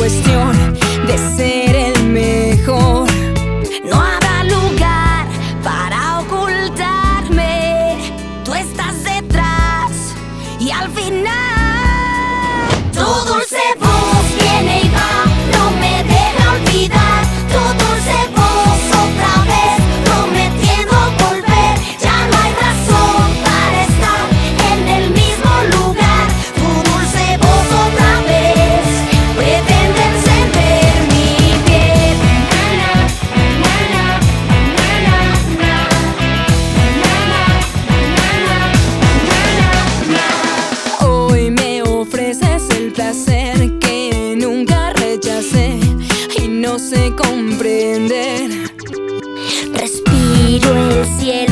cuestión de ser. hace comprender. Respiro el cielo.